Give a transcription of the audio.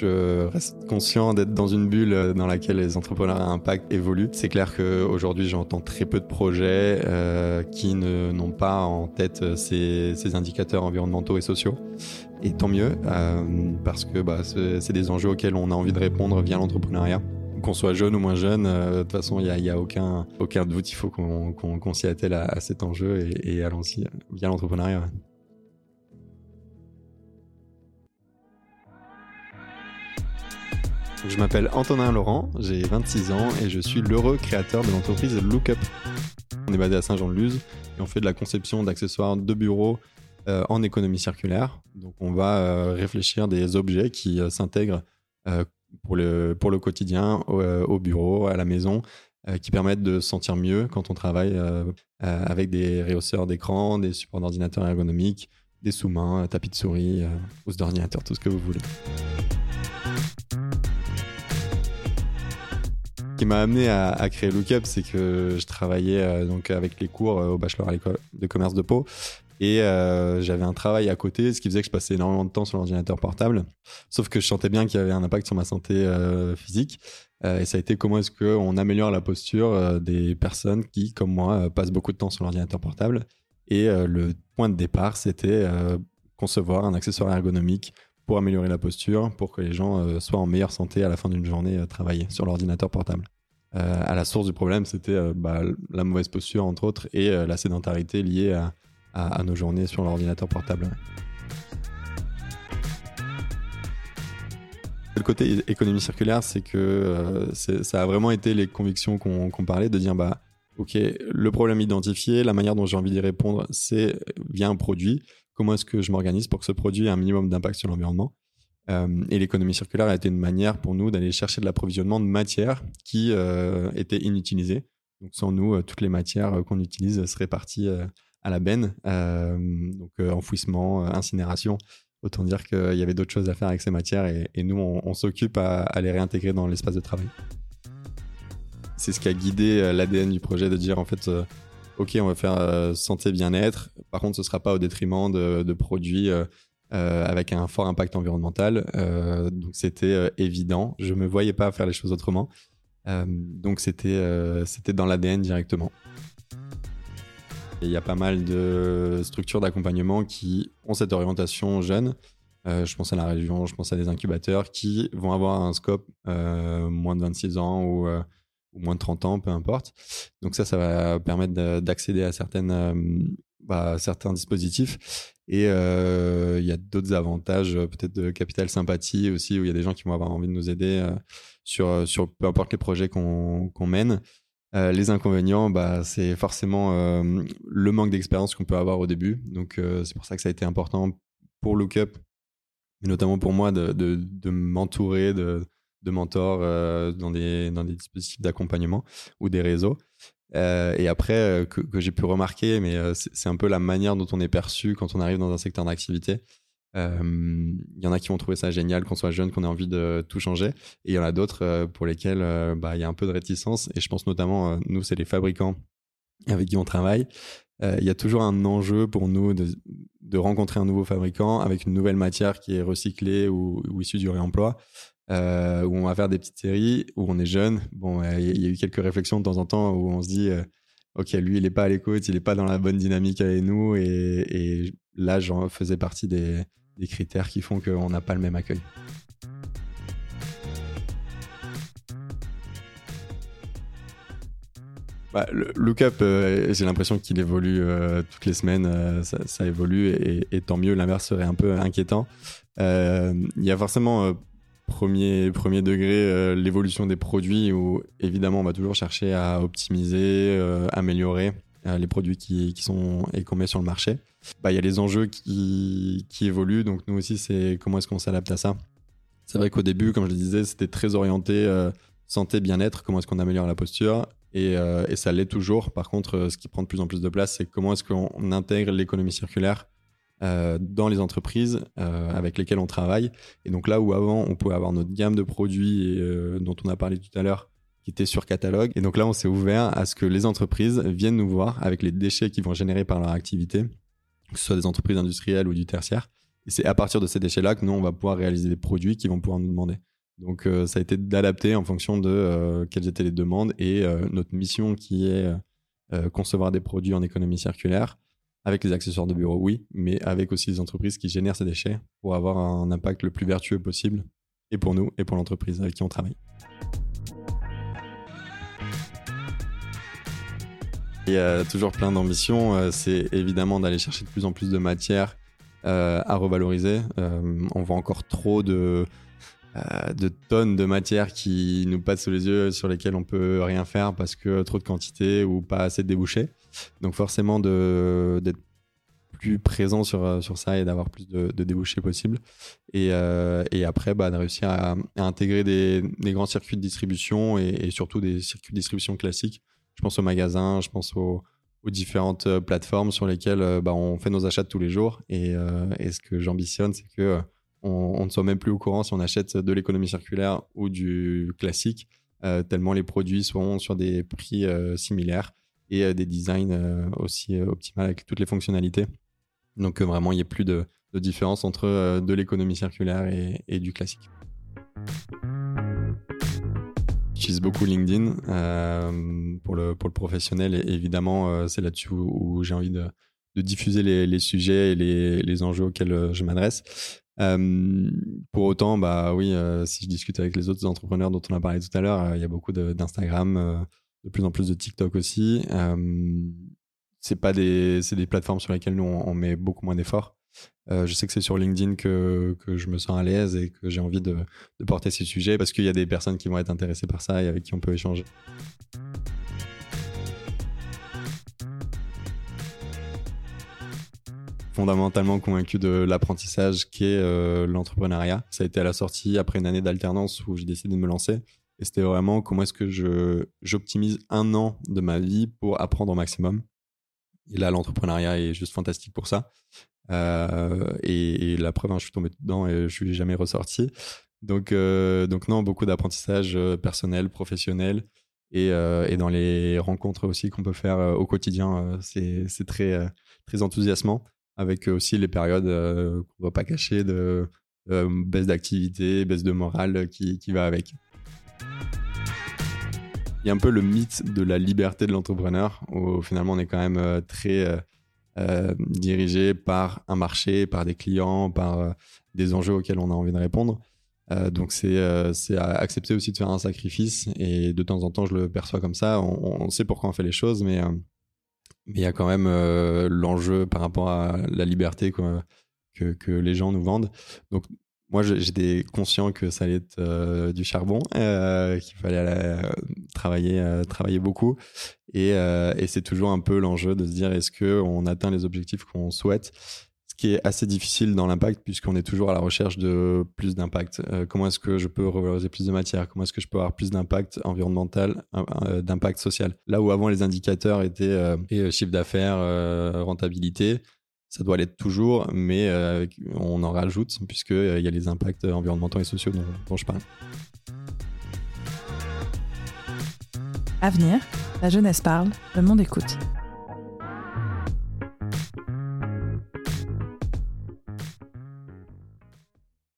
Je reste conscient d'être dans une bulle dans laquelle les entrepreneurs à impact évoluent. C'est clair qu'aujourd'hui, j'entends très peu de projets euh, qui n'ont pas en tête ces, indicateurs environnementaux et sociaux. Et tant mieux, euh, parce que bah, c'est des enjeux auxquels on a envie de répondre via l'entrepreneuriat qu'on soit jeune ou moins jeune, euh, de toute façon, il n'y a, aucun doute. Il faut qu'on s'y attelle à, cet enjeu et, et allons-y via l'entrepreneuriat. Je m'appelle Antonin Laurent, j'ai 26 ans et je suis l'heureux créateur de l'entreprise Lookup. On est basé à Saint-Jean-de-Luz et on fait de la conception d'accessoires de bureaux euh, en économie circulaire. Donc on va euh, réfléchir des objets qui s'intègrent pour le, pour le quotidien, euh, au, bureau, à la maison, euh, qui permettent de se sentir mieux quand on travaille euh, avec des rehausseurs d'écran, des supports d'ordinateur ergonomiques, des sous-mains, tapis de souris, housse d'ordinateur, tout ce que vous voulez. Qui m'a amené à, créer Lookup, c'est que je travaillais donc avec les cours au bachelor à l'école de commerce de Pau et euh, j'avais un travail à côté, ce qui faisait que je passais énormément de temps sur l'ordinateur portable. Sauf que je sentais bien qu'il y avait un impact sur ma santé euh, physique. Euh, et ça a été comment est-ce qu'on améliore la posture des personnes qui, comme moi, passent beaucoup de temps sur l'ordinateur portable. Et le point de départ, c'était concevoir un accessoire ergonomique pour améliorer la posture, pour que les gens soient en meilleure santé à la fin d'une journée travailler sur l'ordinateur portable. à la source du problème, c'était bah, la mauvaise posture, entre autres, et la sédentarité liée à nos journées sur l'ordinateur portable. Le côté économie circulaire, c'est que euh, ça a vraiment été les convictions qu'on parlait, de dire bah ok, le problème identifié, la manière dont j'ai envie d'y répondre, c'est via un produit. Comment est-ce que je m'organise pour que ce produit ait un minimum d'impact sur l'environnement euh, Et l'économie circulaire a été une manière pour nous d'aller chercher de l'approvisionnement de matières qui euh, étaient inutilisées. Donc sans nous, toutes les matières qu'on utilise seraient parties à la benne, euh, donc euh, enfouissement, euh, incinération. Autant dire qu'il y avait d'autres choses à faire avec ces matières et, nous, on, s'occupe à, les réintégrer dans l'espace de travail. C'est ce qui a guidé l'ADN du projet de dire en fait, ok, on va faire santé bien-être. Par contre, ce sera pas au détriment de, produits avec un fort impact environnemental. donc c'était évident. Je me voyais pas faire les choses autrement. donc c'était c'était dans l'ADN directement. Il y a pas mal de structures d'accompagnement qui ont cette orientation jeune. Euh, je pense à la région, je pense à des incubateurs qui vont avoir un scope euh, moins de 26 ans euh, moins de 30 ans, peu importe. Donc ça, ça va permettre d'accéder à certaines, bah, certains dispositifs. Et il y a d'autres avantages, peut-être de capital sympathie aussi, où il y a des gens qui vont avoir envie de nous aider sur, sur peu importe les projets qu'on mène. Euh, les inconvénients, bah, c'est forcément euh, le manque d'expérience qu'on peut avoir au début. Donc, euh, c'est pour ça que ça a été important pour Lookup, mais notamment pour moi, de, de, m'entourer de, de, mentors dans, des, dans des dispositifs d'accompagnement ou des réseaux. et après, que, que j'ai pu remarquer, mais c'est un peu la manière dont on est perçu quand on arrive dans un secteur d'activité. Il y en a qui vont trouver ça génial qu'on soit jeune, qu'on ait envie de tout changer. Et il y en a d'autres pour lesquels bah, il y a un peu de réticence. Et je pense notamment, nous, c'est les fabricants avec qui on travaille. Il y a toujours un enjeu pour nous de, de, rencontrer un nouveau fabricant avec une nouvelle matière qui est recyclée ou, ou issue du réemploi. Euh, où on va faire des petites séries, où on est jeune. Bon, il y, a eu quelques réflexions de temps en temps où on se dit, ok, lui, il n'est pas à l'écoute, il n'est pas dans la bonne dynamique avec nous, et, et là, j'en faisais partie des, critères qui font qu'on n'a pas le même accueil. Bah, le lookup, euh, j'ai l'impression qu'il évolue euh, toutes les semaines, euh, ça, évolue et, tant mieux, l'inverse serait un peu inquiétant. Il y a forcément premier, premier degré l'évolution des produits où évidemment on va toujours chercher à optimiser, améliorer les produits qui, sont et qu'on met sur le marché. Bah, il y a les enjeux qui, évoluent. Donc nous aussi, c'est comment est-ce qu'on s'adapte à ça. C'est vrai qu'au début, comme je le disais, c'était très orienté euh, santé, bien-être, comment est-ce qu'on améliore la posture. Et, euh, ça l'est toujours. Par contre, euh, ce qui prend de plus en plus de place, c'est comment est-ce qu'on intègre l'économie circulaire dans les entreprises avec lesquelles on travaille. Et donc là où avant, on pouvait avoir notre gamme de produits dont on a parlé tout à l'heure, qui était sur catalogue. Et donc là, on s'est ouvert à ce que les entreprises viennent nous voir avec les déchets qu'ils vont générer par leur activité que ce soit des entreprises industrielles ou du tertiaire, Et c'est à partir de ces déchets-là que nous, on va pouvoir réaliser des produits qui vont pouvoir nous demander. Donc, euh, ça a été d'adapter en fonction de euh, quelles étaient les demandes et euh, notre mission qui est concevoir des produits en économie circulaire avec les accessoires de bureau, oui, mais avec aussi les entreprises qui génèrent ces déchets pour avoir un impact le plus vertueux possible et pour nous et pour l'entreprise avec qui on travaille. Il y a toujours plein d'ambitions. C'est évidemment d'aller chercher de plus en plus de matières à revaloriser. on voit encore trop de, euh, de tonnes de matière qui nous passent sous les yeux, sur lesquelles on peut rien faire parce que trop de quantité ou pas assez de débouchés. Donc forcément d'être plus présent sur, euh, sur ça et d'avoir plus de, débouchés possibles. Et, euh, et après, bah, de réussir à, intégrer des, des, grands circuits de distribution et, surtout des circuits de distribution classiques. Je pense aux magasins, je pense aux, aux différentes plateformes sur lesquelles bah, on fait nos achats tous les jours. Et, et ce que j'ambitionne, c'est que on, ne soit même plus au courant si on achète de l'économie circulaire ou du classique, euh, tellement les produits seront sur des prix euh, similaires et euh, des designs aussi optimales avec toutes les fonctionnalités. Donc vraiment, il n'y a plus de, différence entre de l'économie circulaire et, du classique. J'utilise beaucoup LinkedIn pour, le, pour le professionnel et évidemment, c'est là-dessus où, j'ai envie de, diffuser les, sujets et les, les enjeux auxquels je m'adresse. Euh, pour autant, bah oui, euh, si je discute avec les autres entrepreneurs dont on a parlé tout à l'heure, euh, il y a beaucoup d'Instagram, de, plus en plus de TikTok aussi. c'est pas des, des plateformes sur lesquelles nous on, met beaucoup moins d'efforts. je sais que c'est sur LinkedIn que, que, je me sens à l'aise et que j'ai envie de, porter ces sujets parce qu'il y a des personnes qui vont être intéressées par ça et avec qui on peut échanger. Fondamentalement convaincu de l'apprentissage qu'est euh, l'entrepreneuriat. Ça a été à la sortie après une année d'alternance où j'ai décidé de me lancer. Et c'était vraiment comment est-ce que je, j'optimise un an de ma vie pour apprendre au maximum. Et là, l'entrepreneuriat est juste fantastique pour ça. Euh, et, la preuve, hein, je suis tombé dedans et je suis jamais ressorti. Donc, euh, donc non, beaucoup d'apprentissage personnel, professionnel. Et, et, dans les rencontres aussi qu'on peut faire au quotidien, c'est, c'est très, très enthousiasmant avec aussi les périodes euh, qu'on ne va pas cacher de euh, baisse d'activité, baisse de morale qui, qui va avec. Il y a un peu le mythe de la liberté de l'entrepreneur, où finalement on est quand même euh, très dirigé par un marché, par des clients, par des enjeux auxquels on a envie de répondre. donc c'est accepter aussi de faire un sacrifice et de temps en temps je le perçois comme ça. On, on sait pourquoi on fait les choses, mais mais il y a quand même euh, l'enjeu par rapport à la liberté que, que, les gens nous vendent. Donc, moi, j'étais conscient que ça allait être euh, du charbon, euh, qu'il fallait travailler, travailler beaucoup. Et, et c'est toujours un peu l'enjeu de se dire est-ce qu'on atteint les objectifs qu'on souhaite? Qui est assez difficile dans l'impact puisqu'on est toujours à la recherche de plus d'impact. Euh, comment est-ce que je peux revaloriser plus de matière? Comment est-ce que je peux avoir plus d'impact environnemental, euh, d'impact social? Là où avant les indicateurs étaient euh, chiffre d'affaires, rentabilité, ça doit l'être toujours, mais on en rajoute puisqu'il y a les impacts environnementaux et sociaux dont, dont je parle. Avenir, la jeunesse parle, le monde écoute.